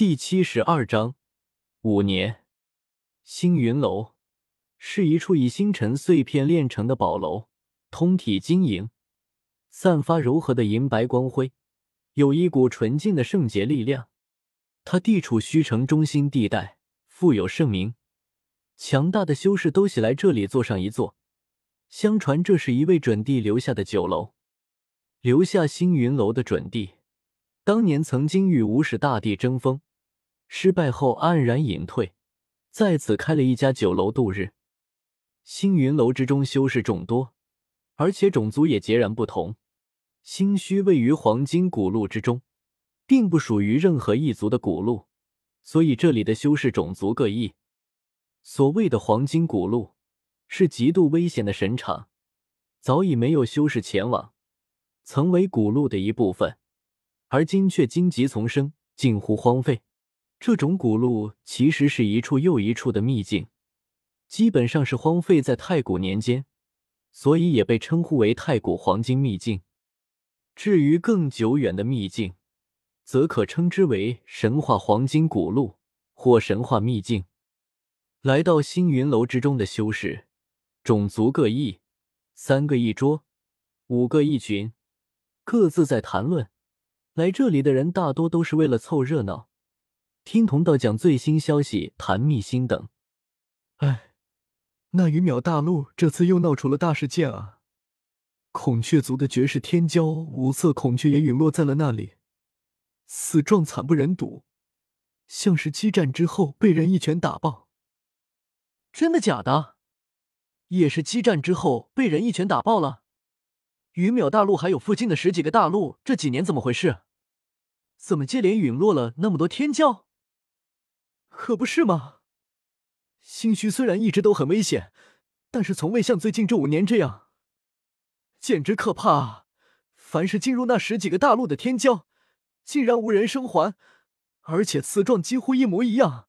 第七十二章五年。星云楼是一处以星辰碎片炼成的宝楼，通体晶莹，散发柔和的银白光辉，有一股纯净的圣洁力量。它地处虚城中心地带，富有盛名，强大的修士都喜来这里坐上一坐。相传这是一位准帝留下的酒楼，留下星云楼的准帝，当年曾经与无始大帝争锋，失败后黯然隐退，在此开了一家酒楼度日。星云楼之中修士众多，而且种族也截然不同。星虚位于黄金古路之中，并不属于任何一族的古路，所以这里的修士种族各异。所谓的黄金古路。是极度危险的神场，早已没有修士前往，曾为古路的一部分，而今却荆棘丛生，近乎荒废。这种古路其实是一处又一处的秘境，基本上是荒废在太古年间，所以也被称呼为太古黄金秘境。至于更久远的秘境，则可称之为神话黄金古路或神话秘境。来到星云楼之中的修士。种族各异，三个一桌，五个一群，各自在谈论。来这里的人大多都是为了凑热闹，听同道讲最新消息，谈秘辛等。哎，那鱼淼大陆这次又闹出了大事件啊！孔雀族的绝世天骄五色孔雀也陨落在了那里，死状惨不忍睹，像是激战之后被人一拳打爆。真的假的？也是激战之后被人一拳打爆了。鱼淼大陆还有附近的十几个大陆，这几年怎么回事？怎么接连陨落了那么多天骄？可不是吗？心虚虽然一直都很危险，但是从未像最近这五年这样，简直可怕啊！凡是进入那十几个大陆的天骄，竟然无人生还，而且死状几乎一模一样，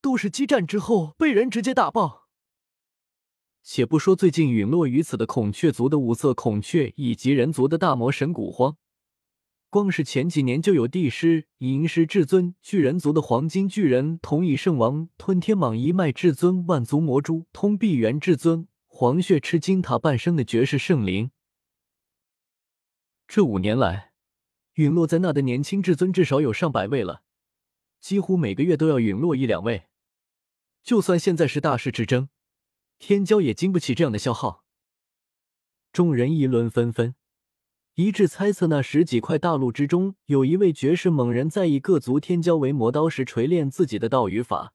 都是激战之后被人直接打爆。且不说最近陨落于此的孔雀族的五色孔雀，以及人族的大魔神古荒，光是前几年就有帝师、银狮至尊、巨人族的黄金巨人、同以圣王、吞天蟒一脉至尊、万族魔蛛、通臂猿至尊、黄血吃金塔半生的绝世圣灵。这五年来，陨落在那的年轻至尊至少有上百位了，几乎每个月都要陨落一两位。就算现在是大势之争。天骄也经不起这样的消耗，众人议论纷纷，一致猜测那十几块大陆之中有一位绝世猛人，在以各族天骄为磨刀时锤炼自己的道与法，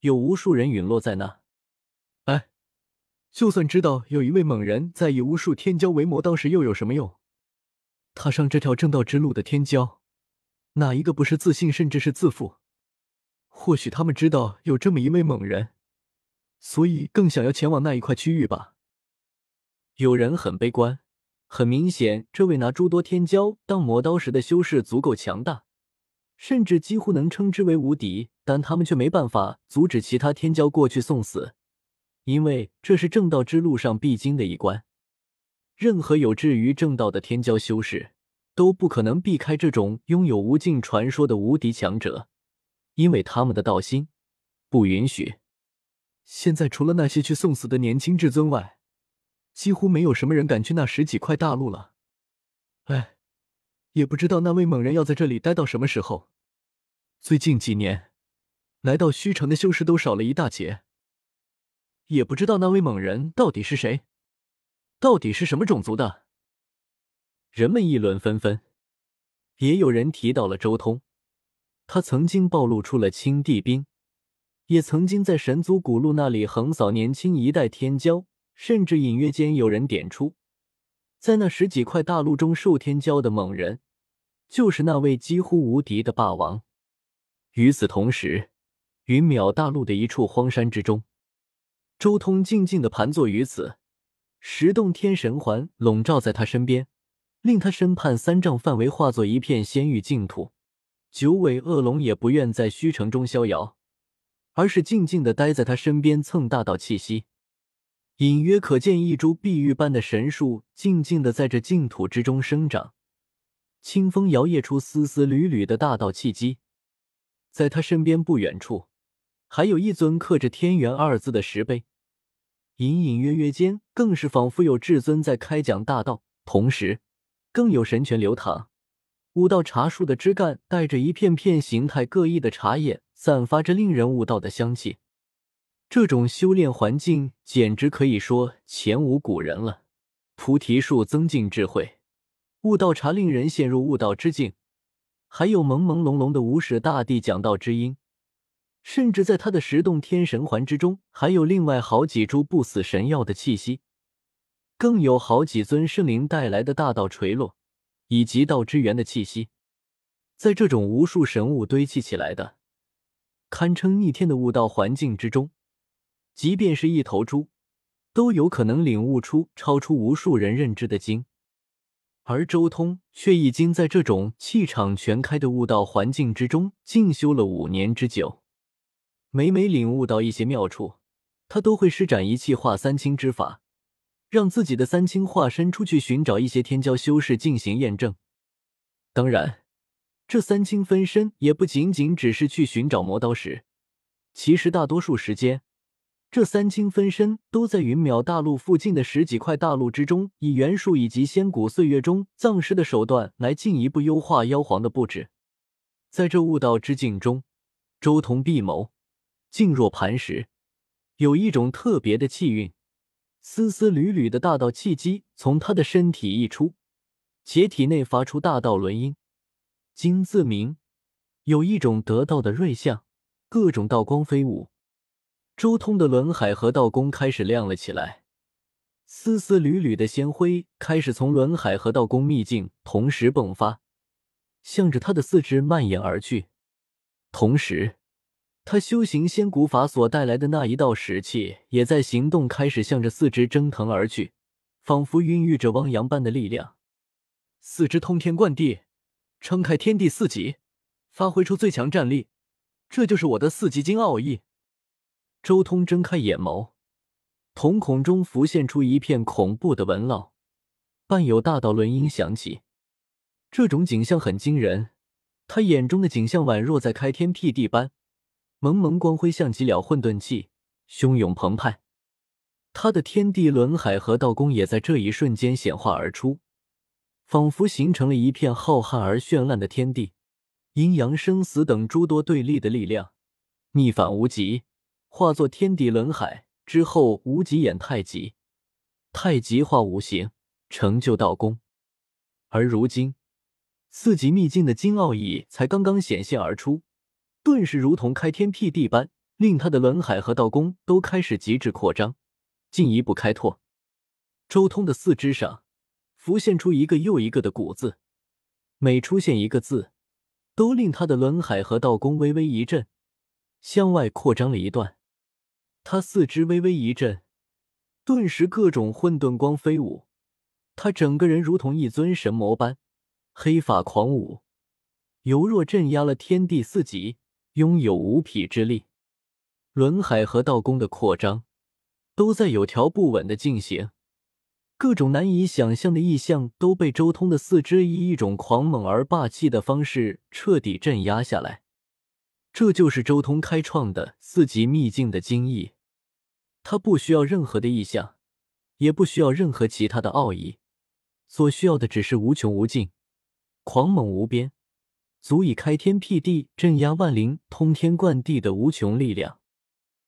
有无数人陨落在那。哎，就算知道有一位猛人在以无数天骄为磨刀时，又有什么用？踏上这条正道之路的天骄，哪一个不是自信，甚至是自负？或许他们知道有这么一位猛人。所以更想要前往那一块区域吧。有人很悲观，很明显，这位拿诸多天骄当磨刀石的修士足够强大，甚至几乎能称之为无敌。但他们却没办法阻止其他天骄过去送死，因为这是正道之路上必经的一关。任何有志于正道的天骄修士都不可能避开这种拥有无尽传说的无敌强者，因为他们的道心不允许。现在除了那些去送死的年轻至尊外，几乎没有什么人敢去那十几块大陆了。哎，也不知道那位猛人要在这里待到什么时候。最近几年，来到虚城的修士都少了一大截。也不知道那位猛人到底是谁，到底是什么种族的。人们议论纷纷，也有人提到了周通，他曾经暴露出了青帝兵。也曾经在神族古路那里横扫年轻一代天骄，甚至隐约间有人点出，在那十几块大陆中受天骄的猛人，就是那位几乎无敌的霸王。与此同时，云淼大陆的一处荒山之中，周通静静的盘坐于此，十洞天神环笼罩在他身边，令他身畔三丈范围化作一片仙域净土。九尾恶龙也不愿在虚城中逍遥。而是静静的待在他身边蹭大道气息，隐约可见一株碧玉般的神树静静的在这净土之中生长，清风摇曳出丝丝缕缕的大道气机。在他身边不远处，还有一尊刻着“天元”二字的石碑，隐隐约约间更是仿佛有至尊在开讲大道，同时更有神泉流淌。悟道茶树的枝干带着一片片形态各异的茶叶，散发着令人悟道的香气。这种修炼环境简直可以说前无古人了。菩提树增进智慧，悟道茶令人陷入悟道之境。还有朦朦胧胧的无始大帝讲道之音，甚至在他的十洞天神环之中，还有另外好几株不死神药的气息，更有好几尊圣灵带来的大道垂落，以及道之源的气息。在这种无数神物堆砌起来的、堪称逆天的悟道环境之中，即便是一头猪，都有可能领悟出超出无数人认知的经。而周通却已经在这种气场全开的悟道环境之中静修了五年之久，每每领悟到一些妙处，他都会施展一气化三清之法，让自己的三清化身出去寻找一些天骄修士进行验证。当然，这三清分身也不仅仅只是去寻找磨刀石，其实大多数时间。这三清分身都在云淼大陆附近的十几块大陆之中，以元术以及仙古岁月中葬尸的手段来进一步优化妖皇的布置。在这悟道之境中，周同闭眸，静若磐石，有一种特别的气韵，丝丝缕缕的大道气机从他的身体溢出，且体内发出大道轮音，金自鸣，有一种得道的瑞相，各种道光飞舞。周通的轮海和道宫开始亮了起来，丝丝缕缕的仙辉开始从轮海和道宫秘境同时迸发，向着他的四肢蔓延而去。同时，他修行仙古法所带来的那一道石气也在行动，开始向着四肢蒸腾而去，仿佛孕育着汪洋般的力量。四肢通天贯地，撑开天地四极，发挥出最强战力，这就是我的四极经奥义。周通睁开眼眸，瞳孔中浮现出一片恐怖的纹络，伴有大道轮音响起。这种景象很惊人，他眼中的景象宛若在开天辟地般，蒙蒙光辉像极了混沌气，汹涌澎湃。他的天地轮海和道宫也在这一瞬间显化而出，仿佛形成了一片浩瀚而绚烂的天地，阴阳生死等诸多对立的力量，逆反无极。化作天地轮海之后，无极演太极，太极化五行，成就道功。而如今，四极秘境的金奥义才刚刚显现而出，顿时如同开天辟地般，令他的轮海和道功都开始极致扩张，进一步开拓。周通的四肢上浮现出一个又一个的古字，每出现一个字，都令他的轮海和道功微微一震，向外扩张了一段。他四肢微微一震，顿时各种混沌光飞舞。他整个人如同一尊神魔般，黑发狂舞，犹若镇压了天地四极，拥有无匹之力。轮海和道宫的扩张都在有条不紊的进行，各种难以想象的异象都被周通的四肢以一种狂猛而霸气的方式彻底镇压下来。这就是周通开创的四级秘境的精义，它不需要任何的意象，也不需要任何其他的奥义，所需要的只是无穷无尽、狂猛无边、足以开天辟地、镇压万灵、通天贯地的无穷力量。